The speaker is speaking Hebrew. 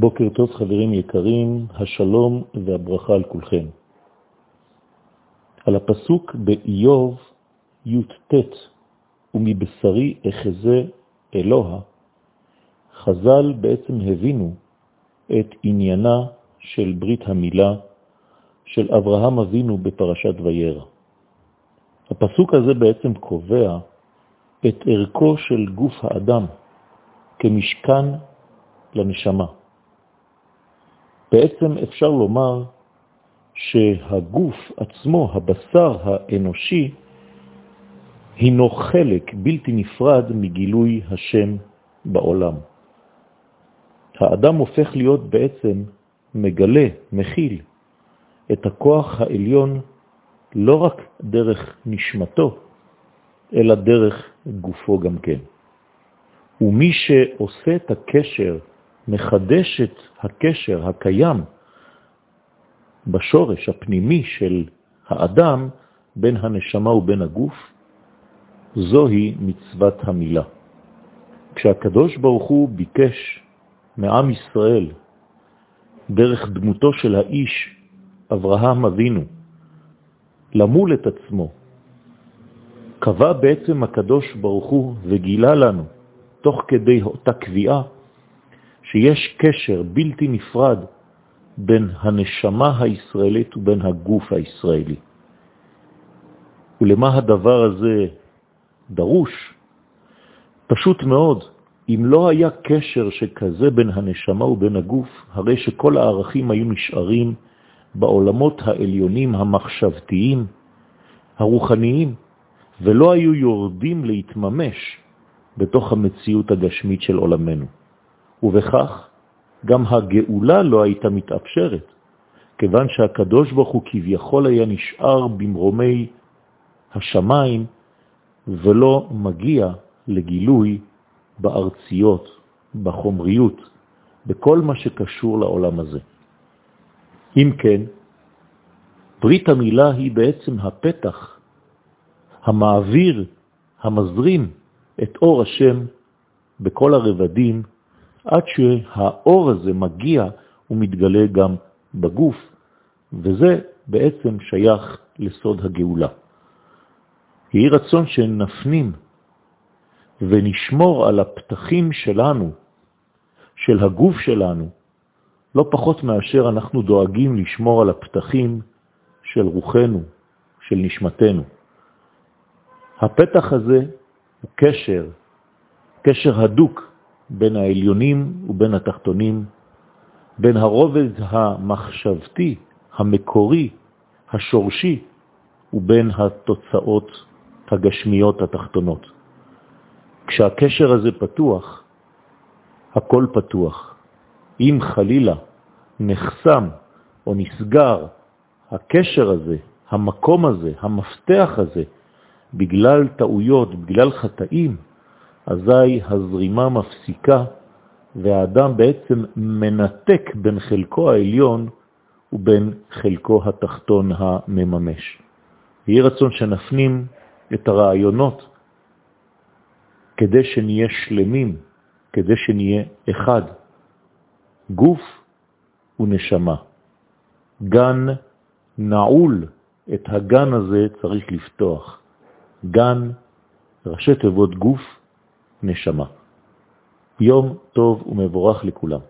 בוקר טוב חברים יקרים, השלום והברכה על כולכם. על הפסוק באיוב י"ט, ומבשרי אחזה אלוה, חז"ל בעצם הבינו את עניינה של ברית המילה של אברהם אבינו בפרשת וירא. הפסוק הזה בעצם קובע את ערכו של גוף האדם כמשכן לנשמה. בעצם אפשר לומר שהגוף עצמו, הבשר האנושי, הינו חלק בלתי נפרד מגילוי השם בעולם. האדם הופך להיות בעצם מגלה, מכיל, את הכוח העליון לא רק דרך נשמתו, אלא דרך גופו גם כן. ומי שעושה את הקשר, מחדש את הקשר הקיים בשורש הפנימי של האדם בין הנשמה ובין הגוף, זוהי מצוות המילה. כשהקדוש ברוך הוא ביקש מעם ישראל, דרך דמותו של האיש אברהם אבינו, למול את עצמו, קבע בעצם הקדוש ברוך הוא וגילה לנו, תוך כדי אותה קביעה, שיש קשר בלתי נפרד בין הנשמה הישראלית ובין הגוף הישראלי. ולמה הדבר הזה דרוש? פשוט מאוד, אם לא היה קשר שכזה בין הנשמה ובין הגוף, הרי שכל הערכים היו נשארים בעולמות העליונים המחשבתיים, הרוחניים, ולא היו יורדים להתממש בתוך המציאות הגשמית של עולמנו. ובכך גם הגאולה לא הייתה מתאפשרת, כיוון שהקדוש ברוך הוא כביכול היה נשאר במרומי השמיים ולא מגיע לגילוי בארציות, בחומריות, בכל מה שקשור לעולם הזה. אם כן, ברית המילה היא בעצם הפתח המעביר, המזרים את אור השם בכל הרבדים, עד שהאור הזה מגיע ומתגלה גם בגוף, וזה בעצם שייך לסוד הגאולה. יהי רצון שנפנים ונשמור על הפתחים שלנו, של הגוף שלנו, לא פחות מאשר אנחנו דואגים לשמור על הפתחים של רוחנו, של נשמתנו. הפתח הזה הוא קשר, קשר הדוק בין העליונים ובין התחתונים, בין הרובד המחשבתי, המקורי, השורשי, ובין התוצאות הגשמיות התחתונות. כשהקשר הזה פתוח, הכל פתוח. אם חלילה נחסם או נסגר הקשר הזה, המקום הזה, המפתח הזה, בגלל טעויות, בגלל חטאים, אזי הזרימה מפסיקה והאדם בעצם מנתק בין חלקו העליון ובין חלקו התחתון המממש. יהיה רצון שנפנים את הרעיונות כדי שנהיה שלמים, כדי שנהיה אחד, גוף ונשמה. גן נעול, את הגן הזה צריך לפתוח. גן, ראשי תיבות גוף, נשמה. יום טוב ומבורך לכולם.